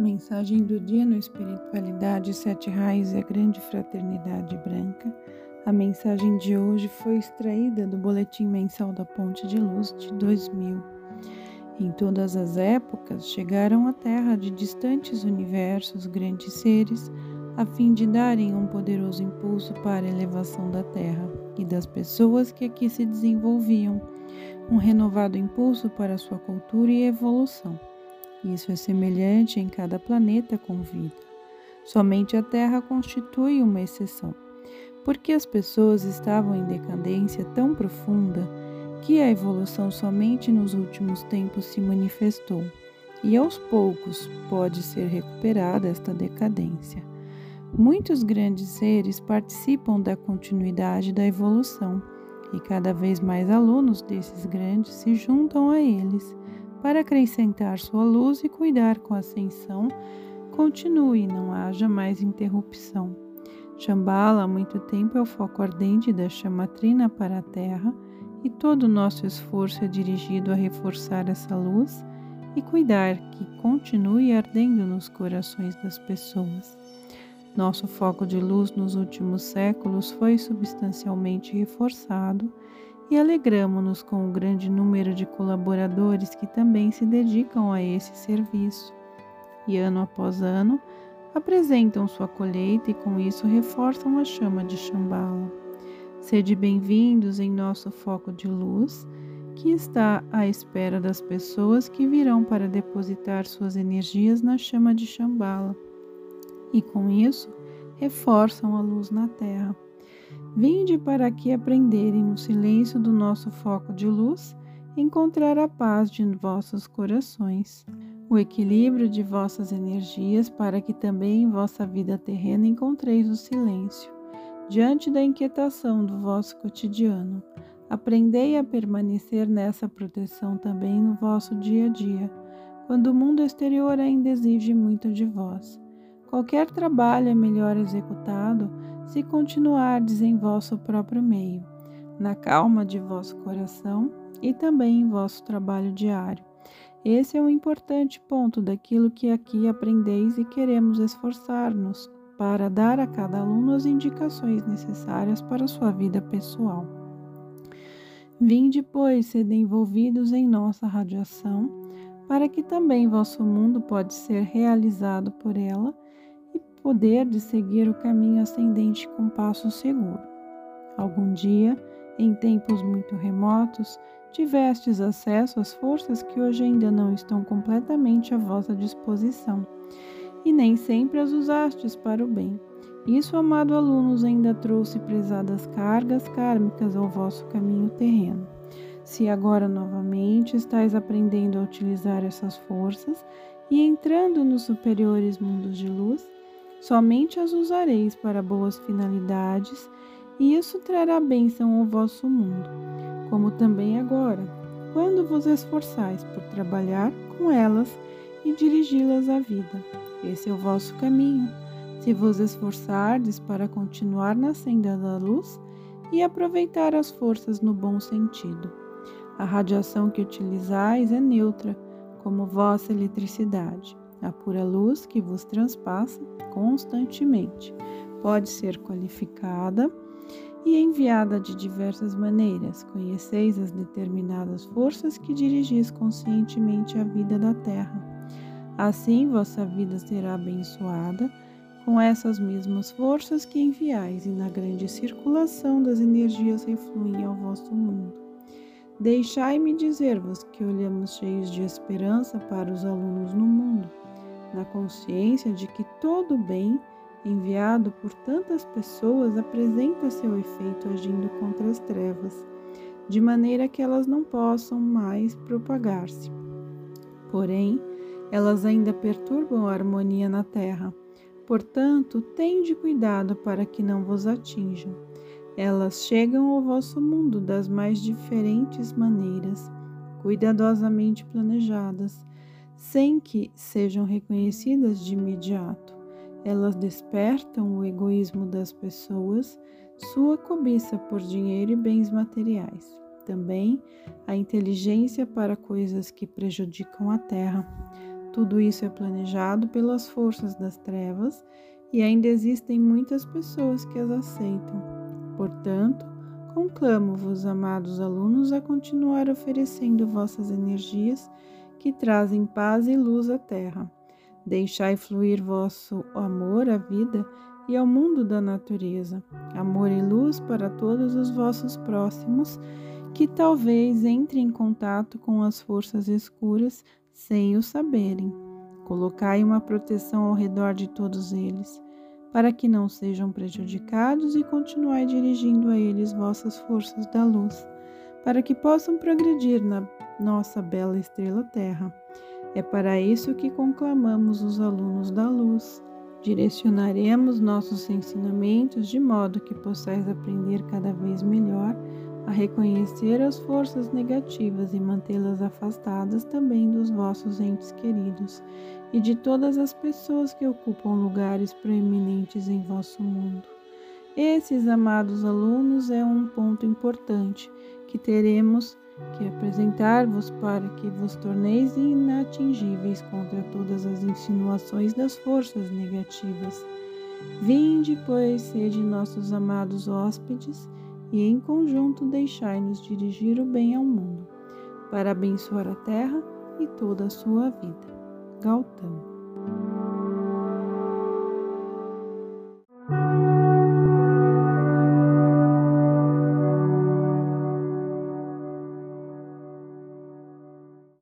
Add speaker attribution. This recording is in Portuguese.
Speaker 1: Mensagem do dia no Espiritualidade Sete Raios e a Grande Fraternidade Branca. A mensagem de hoje foi extraída do Boletim Mensal da Ponte de Luz de 2000. Em todas as épocas chegaram à Terra de distantes universos grandes seres a fim de darem um poderoso impulso para a elevação da Terra e das pessoas que aqui se desenvolviam, um renovado impulso para sua cultura e evolução. Isso é semelhante em cada planeta com vida. Somente a Terra constitui uma exceção, porque as pessoas estavam em decadência tão profunda que a evolução somente nos últimos tempos se manifestou, e aos poucos pode ser recuperada esta decadência. Muitos grandes seres participam da continuidade da evolução, e cada vez mais alunos desses grandes se juntam a eles para acrescentar sua luz e cuidar com a ascensão, continue não haja mais interrupção. Shambhala há muito tempo é o foco ardente da chamatrina para a Terra e todo o nosso esforço é dirigido a reforçar essa luz e cuidar que continue ardendo nos corações das pessoas. Nosso foco de luz nos últimos séculos foi substancialmente reforçado e alegramo-nos com o grande número de colaboradores que também se dedicam a esse serviço. E ano após ano, apresentam sua colheita e com isso reforçam a chama de Shambhala. Sede bem-vindos em nosso foco de luz, que está à espera das pessoas que virão para depositar suas energias na chama de Shambhala. E com isso, reforçam a luz na Terra. Vinde para aqui aprenderem no silêncio do nosso foco de luz, encontrar a paz de vossos corações, o equilíbrio de vossas energias, para que também em vossa vida terrena encontreis o silêncio. Diante da inquietação do vosso cotidiano, aprendei a permanecer nessa proteção também no vosso dia a dia, quando o mundo exterior ainda exige muito de vós. Qualquer trabalho é melhor executado se continuardes em vosso próprio meio, na calma de vosso coração e também em vosso trabalho diário. Esse é um importante ponto daquilo que aqui aprendeis e queremos esforçar-nos para dar a cada aluno as indicações necessárias para sua vida pessoal. Vinde, pois, sede envolvidos em nossa radiação, para que também vosso mundo pode ser realizado por ela poder de seguir o caminho ascendente com passo seguro. Algum dia, em tempos muito remotos, tivestes acesso às forças que hoje ainda não estão completamente à vossa disposição, e nem sempre as usastes para o bem. Isso, amado alunos, ainda trouxe pesadas cargas kármicas ao vosso caminho terreno. Se agora novamente estáis aprendendo a utilizar essas forças e entrando nos superiores mundos de luz, Somente as usareis para boas finalidades, e isso trará bênção ao vosso mundo, como também agora, quando vos esforçais por trabalhar com elas e dirigi-las à vida. Esse é o vosso caminho. Se vos esforçardes para continuar na senda da luz e aproveitar as forças no bom sentido. A radiação que utilizais é neutra, como vossa eletricidade a pura luz que vos transpassa constantemente. Pode ser qualificada e enviada de diversas maneiras. Conheceis as determinadas forças que dirigis conscientemente a vida da terra. Assim, vossa vida será abençoada com essas mesmas forças que enviais, e na grande circulação das energias refluem ao vosso mundo. Deixai-me dizer-vos que olhamos cheios de esperança para os alunos no mundo na consciência de que todo bem enviado por tantas pessoas apresenta seu efeito agindo contra as trevas, de maneira que elas não possam mais propagar-se. Porém, elas ainda perturbam a harmonia na terra. Portanto, tende cuidado para que não vos atinjam. Elas chegam ao vosso mundo das mais diferentes maneiras, cuidadosamente planejadas, sem que sejam reconhecidas de imediato. Elas despertam o egoísmo das pessoas, sua cobiça por dinheiro e bens materiais. Também a inteligência para coisas que prejudicam a terra. Tudo isso é planejado pelas forças das trevas e ainda existem muitas pessoas que as aceitam. Portanto, conclamo-vos, amados alunos, a continuar oferecendo vossas energias que trazem paz e luz à Terra. Deixai fluir vosso amor à vida e ao mundo da natureza, amor e luz para todos os vossos próximos que talvez entrem em contato com as forças escuras sem o saberem. Colocai uma proteção ao redor de todos eles, para que não sejam prejudicados e continuai dirigindo a eles vossas forças da luz, para que possam progredir na nossa bela estrela Terra. É para isso que conclamamos os alunos da luz. Direcionaremos nossos ensinamentos de modo que possais aprender cada vez melhor a reconhecer as forças negativas e mantê-las afastadas também dos vossos entes queridos e de todas as pessoas que ocupam lugares preeminentes em vosso mundo. Esses, amados alunos, é um ponto importante que teremos que apresentar-vos para que vos torneis inatingíveis contra todas as insinuações das forças negativas. Vinde, pois, sede nossos amados hóspedes e em conjunto deixai-nos dirigir o bem ao mundo, para abençoar a terra e toda a sua vida. Gautama